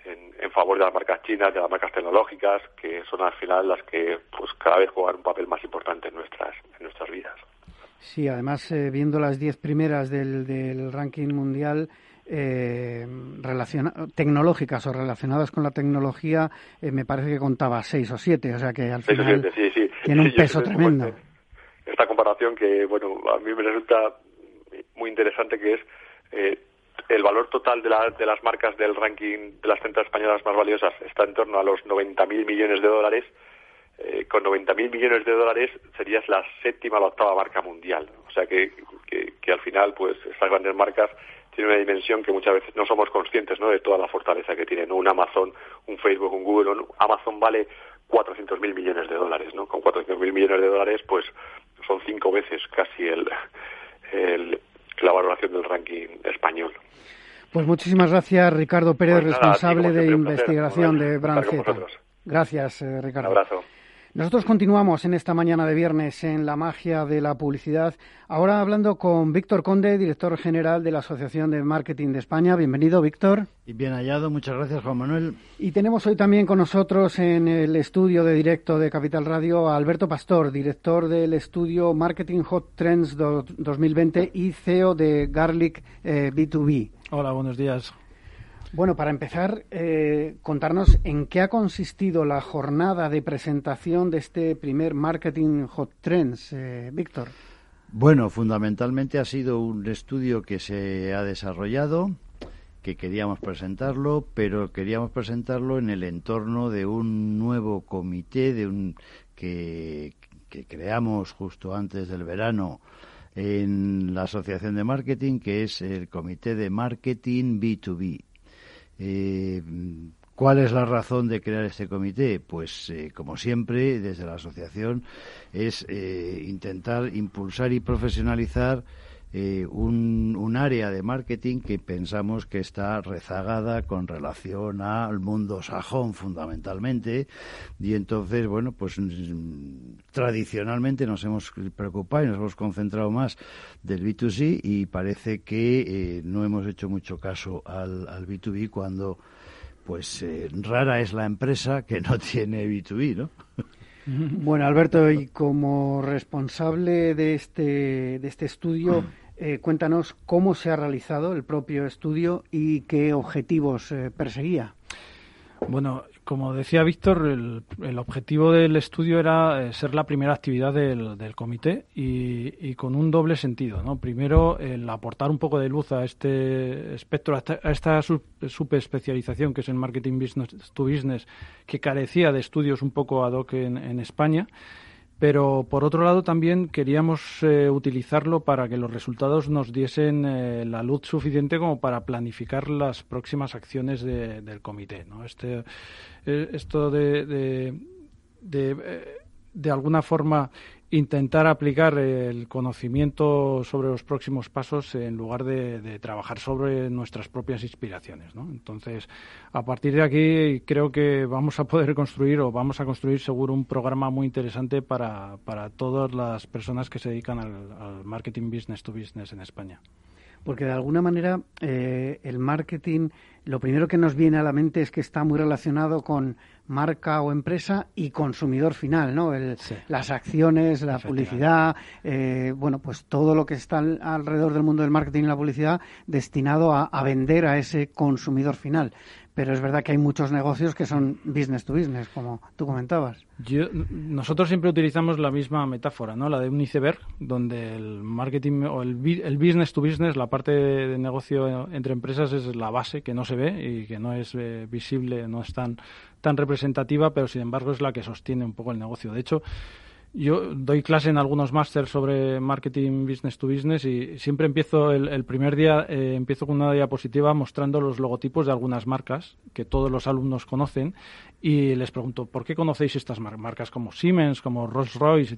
en, favor de las marcas chinas, de las marcas tecnológicas, que son al final las que pues cada vez juegan un papel más importante en nuestras, en nuestras vidas. Sí, además, eh, viendo las diez primeras del, del ranking mundial, eh, tecnológicas o relacionadas con la tecnología, eh, me parece que contaba seis o siete, o sea que al final tiene un peso tremendo. Esta comparación que, bueno, a mí me resulta muy interesante que es eh, el valor total de, de, las marcas del ranking de las 30 españolas más valiosas está en torno a los 90.000 millones de dólares. Eh, con 90.000 millones de dólares serías la séptima o la octava marca mundial. O sea que, que, al final, pues estas grandes marcas tienen una dimensión que muchas veces no somos conscientes ¿no? de toda la fortaleza que tienen. Un Amazon, un Facebook, un Google. Amazon vale 400.000 millones de dólares. ¿no? Con 400.000 millones de dólares, pues son cinco veces casi el, el la valoración del ranking español. Pues muchísimas gracias, Ricardo Pérez, pues responsable de investigación de Branceta. Gracias, eh, Ricardo. Un abrazo. Nosotros continuamos en esta mañana de viernes en la magia de la publicidad. Ahora hablando con Víctor Conde, director general de la Asociación de Marketing de España. Bienvenido, Víctor. Y bien hallado, muchas gracias, Juan Manuel. Y tenemos hoy también con nosotros en el estudio de directo de Capital Radio a Alberto Pastor, director del estudio Marketing Hot Trends 2020 y CEO de Garlic B2B. Eh, Hola, buenos días. Bueno, para empezar, eh, contarnos en qué ha consistido la jornada de presentación de este primer Marketing Hot Trends, eh, Víctor. Bueno, fundamentalmente ha sido un estudio que se ha desarrollado, que queríamos presentarlo, pero queríamos presentarlo en el entorno de un nuevo comité de un, que, que creamos justo antes del verano en la Asociación de Marketing, que es el Comité de Marketing B2B. Eh, ¿Cuál es la razón de crear este comité? Pues, eh, como siempre, desde la asociación, es eh, intentar impulsar y profesionalizar eh, un, área de marketing que pensamos que está rezagada con relación al mundo sajón fundamentalmente y entonces bueno pues mm, tradicionalmente nos hemos preocupado y nos hemos concentrado más del B2C y parece que eh, no hemos hecho mucho caso al, al B2B cuando pues eh, rara es la empresa que no tiene B2B, ¿no? Bueno, Alberto, y como responsable de este, de este estudio, eh, cuéntanos cómo se ha realizado el propio estudio y qué objetivos eh, perseguía. Bueno, como decía Víctor, el, objetivo del estudio era eh, ser la primera actividad del, comité y, con un doble sentido. ¿no? Primero, el aportar un poco de luz a este espectro, a esta, subespecialización que es el marketing business to business, que carecía de estudios un poco ad hoc en España pero por otro lado también queríamos eh, utilizarlo para que los resultados nos diesen eh, la luz suficiente como para planificar las próximas acciones del comité. ¿no? Este, eh, esto de, de, de, de, alguna forma intentar aplicar el conocimiento sobre los próximos pasos en lugar de, trabajar sobre nuestras propias inspiraciones. ¿no? Entonces, a partir de aquí creo que vamos a poder construir o vamos a construir seguro un programa muy interesante para, para todas las personas que se dedican al marketing business to business en España porque de alguna manera eh, el marketing, lo primero que nos viene a la mente es que está muy relacionado con marca o empresa y consumidor final, ¿no? Las acciones, la publicidad, eh, bueno, pues todo lo que está alrededor del mundo del marketing y la publicidad destinado a vender a ese consumidor final pero es verdad que hay muchos negocios que son business to business, como tú comentabas. nosotros siempre utilizamos la misma metáfora, ¿no? La de un iceberg, donde el marketing o el, business to business, la parte de, negocio entre empresas es la base que no se ve y que no es eh, visible, no es tan, tan representativa, pero sin embargo es la que sostiene un poco el negocio. De hecho, yo doy clase en algunos másteres sobre marketing business to business y siempre empiezo el, primer día eh, empiezo con una diapositiva mostrando los logotipos de algunas marcas que todos los alumnos conocen y les pregunto ¿por qué conocéis estas marcas como Siemens, como Rolls Royce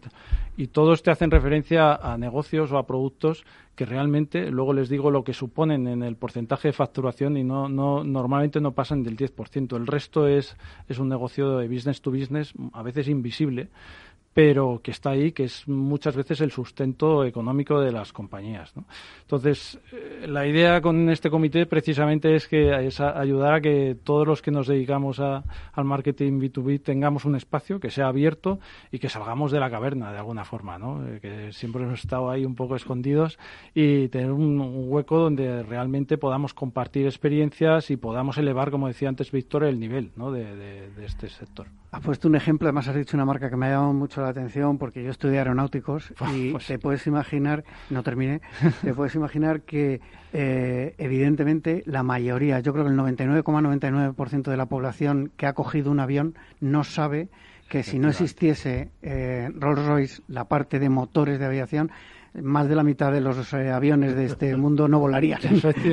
y, todos te hacen referencia a negocios o a productos que realmente luego les digo lo que suponen en el porcentaje de facturación y no, no normalmente no pasan del 10%. El resto es, es un negocio de business to business a veces invisible pero que está ahí, que es muchas veces el sustento económico de las compañías. Entonces, eh, la idea con este comité precisamente es que es ayudar a que todos los que nos dedicamos a, al marketing B2B tengamos un espacio que sea abierto y que salgamos de la caverna de alguna forma, ¿no? Eh, que siempre hemos estado ahí un poco escondidos y tener un, hueco donde realmente podamos compartir experiencias y podamos elevar, como decía antes Víctor, el nivel de este sector. Has puesto un ejemplo, además has dicho una marca que me ha llamado mucho la atención porque yo estudié aeronáuticos y pues te puedes imaginar, no terminé, te puedes imaginar que eh, evidentemente la mayoría, yo creo que el 99,99% de la población que ha cogido un avión no sabe que si no existiese eh, Rolls-Royce, la parte de motores de aviación, más de la mitad de los eh, aviones de este mundo no volarían,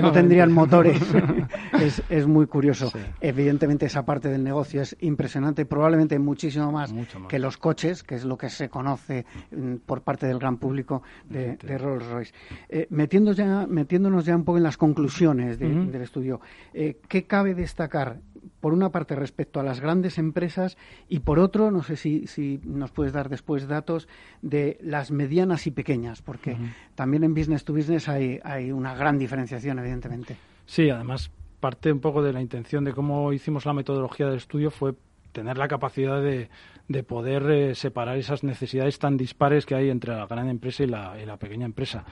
no tendrían motores. es, muy curioso. Evidentemente esa parte del negocio es impresionante, probablemente muchísimo más, que los coches, que es lo que se conoce mm, por parte del gran público de, Rolls Royce. Eh, ya, metiéndonos ya un poco en las conclusiones del estudio, eh, ¿qué cabe destacar por una parte respecto a las grandes empresas y por otro, no sé si, si nos puedes dar después datos de las medianas y pequeñas, porque también en business to business hay, hay una gran diferenciación, evidentemente. Sí, además parte un poco de la intención de cómo hicimos la metodología del estudio fue tener la capacidad de, de poder eh, separar esas necesidades tan dispares que hay entre la gran empresa y la, y la pequeña empresa.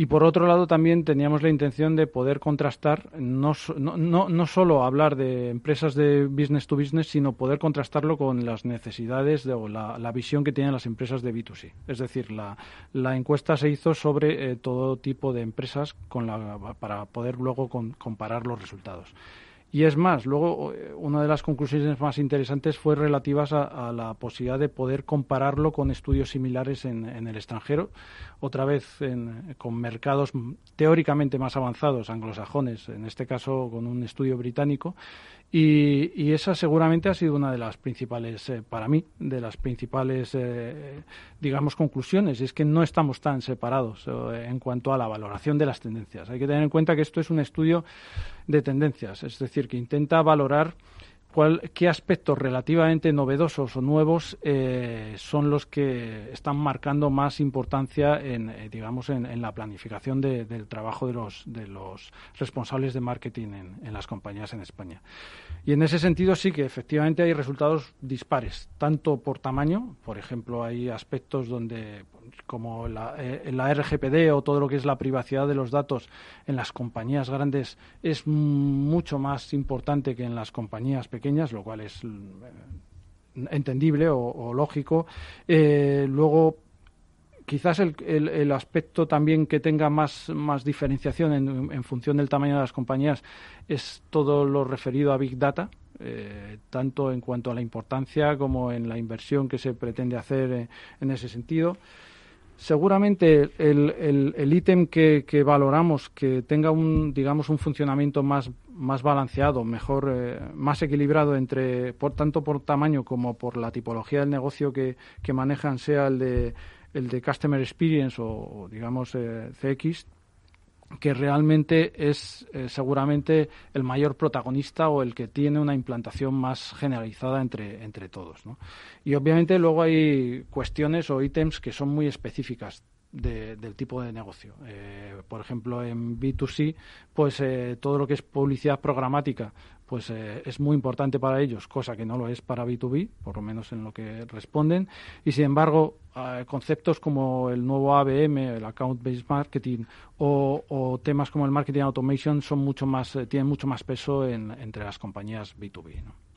Y por otro lado también teníamos la intención de poder contrastar, no, no, no, solo hablar de empresas de business to business, sino poder contrastarlo con las necesidades de, o la, visión que tienen las empresas de B2C. Es decir, la, la encuesta se hizo sobre eh, todo tipo de empresas con la, para poder luego comparar los resultados. Y es más, luego eh, una de las conclusiones más interesantes fue relativas a, la posibilidad de poder compararlo con estudios similares en, el extranjero, otra vez con mercados teóricamente más avanzados, anglosajones, en este caso con un estudio británico, y, esa seguramente ha sido una de las principales, eh, para mí, de las principales, eh, digamos, conclusiones. Es que no estamos tan separados eh, en cuanto a la valoración de las tendencias. Hay que tener en cuenta que esto es un estudio de tendencias, es decir, que intenta valorar qué aspectos relativamente novedosos o nuevos eh, son los que están marcando más importancia en, eh, digamos, en, la planificación del trabajo de los, de los responsables de marketing en, las compañías en España. Y en ese sentido sí que efectivamente hay resultados dispares, tanto por tamaño, por ejemplo, hay aspectos donde, como la, eh, la RGPD o todo lo que es la privacidad de los datos en las compañías grandes es mucho más importante que en las compañías pequeñas lo cual es eh, entendible o, lógico. Eh, luego, quizás el, el, aspecto también que tenga más, más diferenciación en, función del tamaño de las compañías es todo lo referido a Big Data, eh, tanto en cuanto a la importancia como en la inversión que se pretende hacer en ese sentido. Seguramente el ítem que, que, valoramos que tenga un, digamos, un funcionamiento más, más balanceado, mejor, eh, más equilibrado entre, por, tanto por tamaño como por la tipología del negocio que, que manejan, sea el de, el de Customer Experience o, digamos eh, CX, que realmente es eh, seguramente el mayor protagonista o el que tiene una implantación más generalizada entre, entre todos. Y obviamente luego hay cuestiones o ítems que son muy específicas del tipo de negocio. Eh, por ejemplo, en B2C, pues eh, todo lo que es publicidad programática, pues eh, es muy importante para ellos, cosa que no lo es para B2B, por lo menos en lo que responden. Y sin embargo, conceptos como el nuevo ABM, el Account Based Marketing, o, temas como el Marketing Automation son mucho más, tienen mucho más peso entre las compañías B2B. ¿no?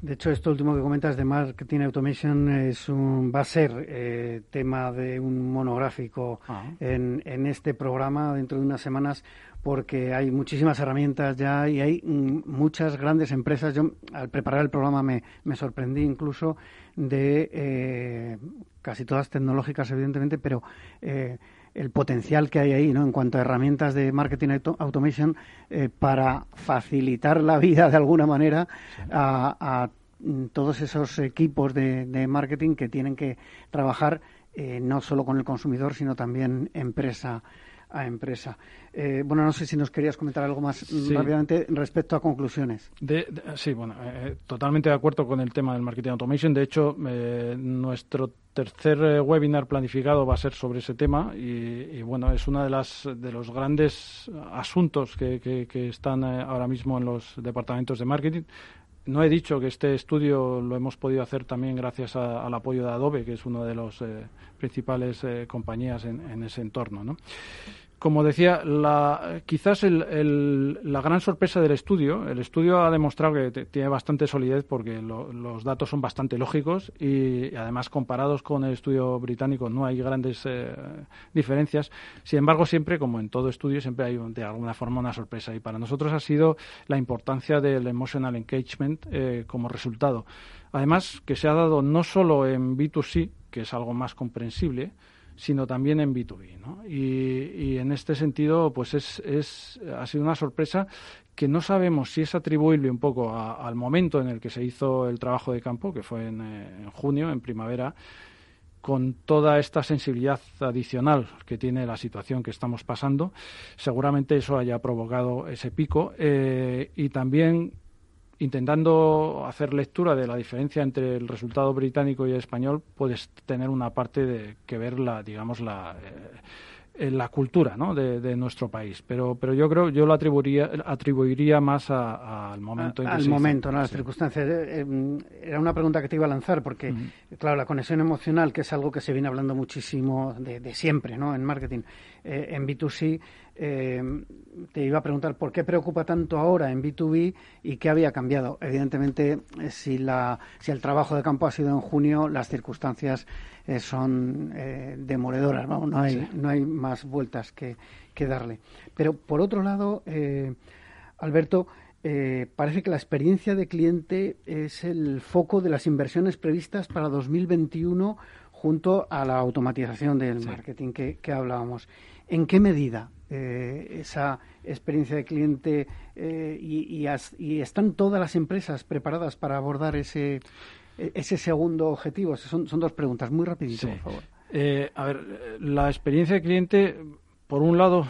De hecho, esto último que comentas de Marketing Automation es un, va a ser eh, tema de un monográfico ah. en, en, este programa dentro de unas semanas porque hay muchísimas herramientas ya y hay mm, muchas grandes empresas. Yo al preparar el programa me, me sorprendí incluso de eh, casi todas tecnológicas, evidentemente, pero eh, el potencial que hay ahí, ¿no? En cuanto a herramientas de marketing automation eh, para facilitar la vida de alguna manera a, mm, todos esos equipos de, marketing que tienen que trabajar eh, no solo con el consumidor, sino también empresa a empresa. Eh, bueno, no sé si nos querías comentar algo más rápidamente respecto a conclusiones. sí, bueno, eh, totalmente de acuerdo con el tema del marketing automation. De hecho, eh, nuestro tercer webinar planificado va a ser sobre ese tema y, bueno, es uno de, las, de los grandes asuntos que, que, están ahora mismo en los departamentos de marketing no he dicho que este estudio lo hemos podido hacer también gracias al apoyo de Adobe, que es una de las principales compañías en, en, ese entorno. ¿no? Como decía, la, quizás la gran sorpresa del estudio, el estudio ha demostrado que tiene bastante solidez porque los datos son bastante lógicos y, además comparados con el estudio británico no hay grandes eh, diferencias. Sin embargo, siempre, como en todo estudio, siempre hay de alguna forma una sorpresa y para nosotros ha sido la importancia del emotional engagement eh, como resultado. Además, que se ha dado no solo en B2C, que es algo más comprensible, sino también en B2B. ¿no? Y, en este sentido, pues es, es, ha sido una sorpresa que no sabemos si es atribuible un poco al momento en el que se hizo el trabajo de campo, que fue en, eh, junio, en primavera, con toda esta sensibilidad adicional que tiene la situación que estamos pasando, seguramente eso haya provocado ese pico eh, y también intentando hacer lectura de la diferencia entre el resultado británico y el español, puedes tener una parte de que ver la, digamos, la, eh, la cultura ¿no? de, nuestro país. Pero, pero yo creo, yo lo atribuiría, atribuiría más al momento. al momento, ¿no? las circunstancias. Eh, eh, era una pregunta que te iba a lanzar, porque, claro, la conexión emocional, que es algo que se viene hablando muchísimo de, de siempre ¿no? en marketing, en B2C eh, te iba a preguntar por qué preocupa tanto ahora en B2B y qué había cambiado. Evidentemente, eh, si, la, si el trabajo de campo ha sido en junio, las circunstancias eh, son demoledoras, ¿no? hay, no hay más vueltas que, darle. Pero, por otro lado, Alberto, parece que la experiencia de cliente es el foco de las inversiones previstas para 2021 junto a la automatización del marketing que, que hablábamos. ¿En qué medida eh, esa experiencia de cliente eh, y, están todas las empresas preparadas para abordar ese, ese segundo objetivo? Son, son dos preguntas, muy rapidito, por favor. Eh, a ver, la experiencia de cliente, por un lado,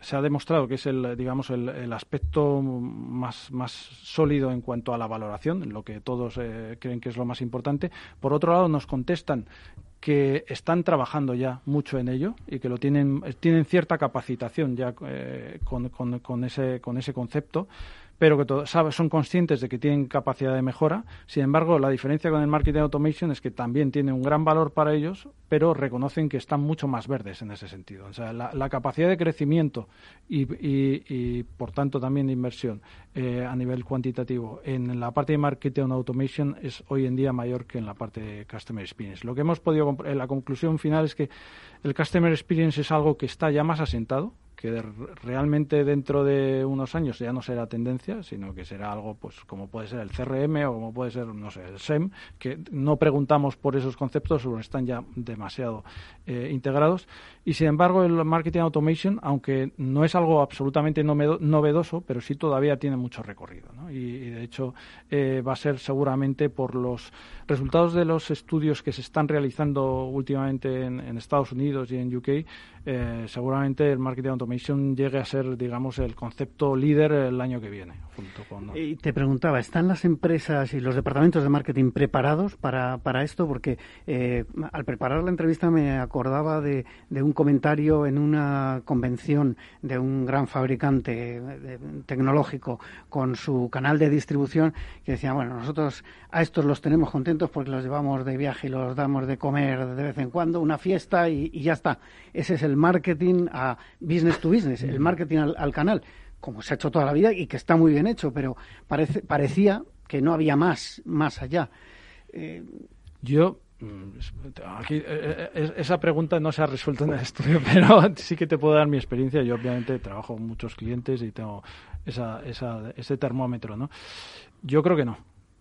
se ha demostrado que es el, digamos, el, aspecto más, más sólido en cuanto a la valoración, lo que todos creen que es lo más importante. Por otro lado, nos contestan que están trabajando ya mucho en ello y que lo tienen, tienen cierta capacitación ya eh, con, con, con, ese, con ese concepto pero que son conscientes de que tienen capacidad de mejora. Sin embargo, la diferencia con el marketing automation es que también tiene un gran valor para ellos, pero reconocen que están mucho más verdes en ese sentido. O sea, la, capacidad de crecimiento y, por tanto, también de inversión eh, a nivel cuantitativo en la parte de marketing automation es hoy en día mayor que en la parte de customer experience. Lo que hemos podido, la conclusión final es que el customer experience es algo que está ya más asentado, que realmente dentro de unos años ya no será tendencia, sino que será algo pues como puede ser el CRM o como puede ser, no sé, el SEM, que no preguntamos por esos conceptos o están ya demasiado eh, integrados. Y sin embargo, el marketing automation, aunque no es algo absolutamente novedoso, pero sí todavía tiene mucho recorrido. Y, de hecho, eh, va a ser seguramente por los resultados de los estudios que se están realizando últimamente en, Estados Unidos y en UK, eh, seguramente el marketing automation llegue a ser, digamos, el concepto líder el año que viene. Y te preguntaba, ¿están las empresas y los departamentos de marketing preparados para, para esto? Porque eh, al preparar la entrevista me acordaba de, de, un comentario en una convención de un gran fabricante tecnológico con su canal de distribución que decía, bueno, nosotros a estos los tenemos contentos porque los llevamos de viaje y los damos de comer de vez en cuando, una fiesta y, ya está. Ese es el marketing a business to business, el marketing al canal como se ha hecho toda la vida y que está muy bien hecho, pero parece, parecía que no había más, más allá. Eh, Yo Aquí, eh, eh, esa pregunta no se ha resuelto en el estudio, pero sí que te puedo dar mi experiencia. Yo obviamente trabajo con muchos clientes y tengo esa, esa, ese termómetro, ¿no? Yo creo que no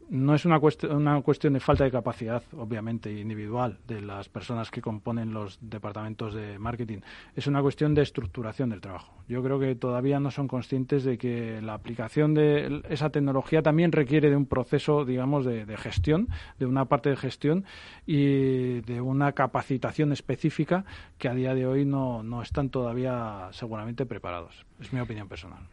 no es una, cuestión, una cuestión de falta de capacidad, obviamente, individual de las personas que componen los departamentos de marketing. Es una cuestión de estructuración del trabajo. Yo creo que todavía no son conscientes de que la aplicación de esa tecnología también requiere de un proceso, digamos, de, gestión, de una parte de gestión y de una capacitación específica que a día de hoy no, no están todavía seguramente preparados. Es mi opinión personal.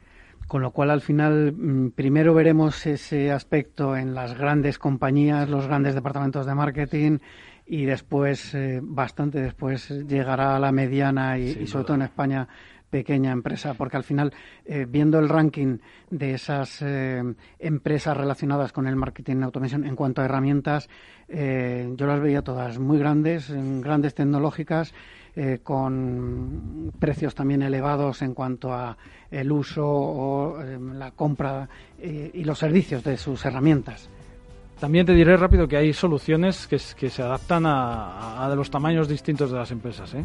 Con lo cual, al final, mm, primero veremos ese aspecto en las grandes compañías, los grandes departamentos de marketing y después, eh, bastante después, llegará a la mediana y, sobre todo en España, pequeña empresa, porque al final, eh, viendo el ranking de esas eh, empresas relacionadas con el marketing automation en cuanto a herramientas, yo las veía todas muy grandes, grandes tecnológicas eh, con precios también elevados en cuanto a el uso o eh, la compra eh, y los servicios de sus herramientas. También te diré rápido que hay soluciones que, se adaptan a, a, los tamaños distintos de las empresas. ¿eh?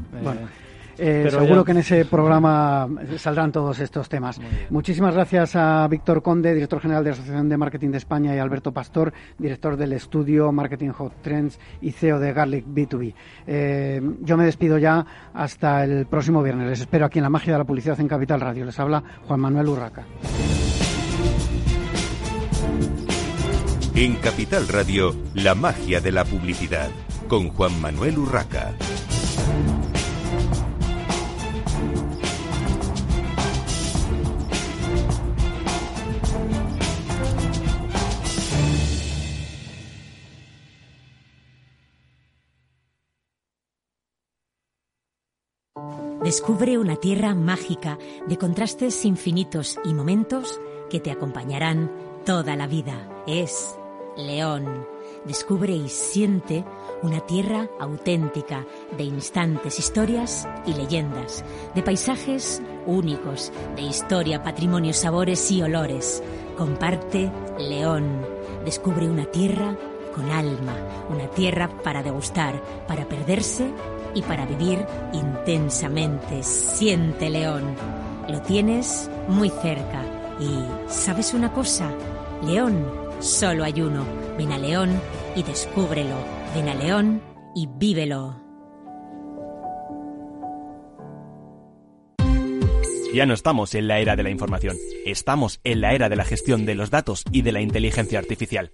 Eh, seguro que en ese programa saldrán todos estos temas. Muchísimas gracias a Víctor Conde, director general de la Asociación de Marketing de España, y Alberto Pastor, director del estudio Marketing Hot Trends y CEO de Garlic B2B. Eh, yo me despido ya hasta el próximo viernes. Les espero aquí en la magia de la publicidad en Capital Radio. Les habla Juan Manuel Urraca. En Capital Radio, la magia de la publicidad, con Juan Manuel Urraca. Descubre una tierra mágica de contrastes infinitos y momentos que te acompañarán toda la vida. Es León. Descubre y siente una tierra auténtica de instantes, historias y leyendas, de paisajes únicos, de historia, patrimonio, sabores y olores. Comparte León. Descubre una tierra con alma, una tierra para degustar, para perderse y para vivir intensamente. Siente León. Lo tienes muy cerca. Y ¿sabes una cosa? León, solo hay uno. Ven a León y descúbrelo. Ven a León y vívelo. Ya no estamos en la era de la información, estamos en la era de la gestión de los datos y de la inteligencia artificial.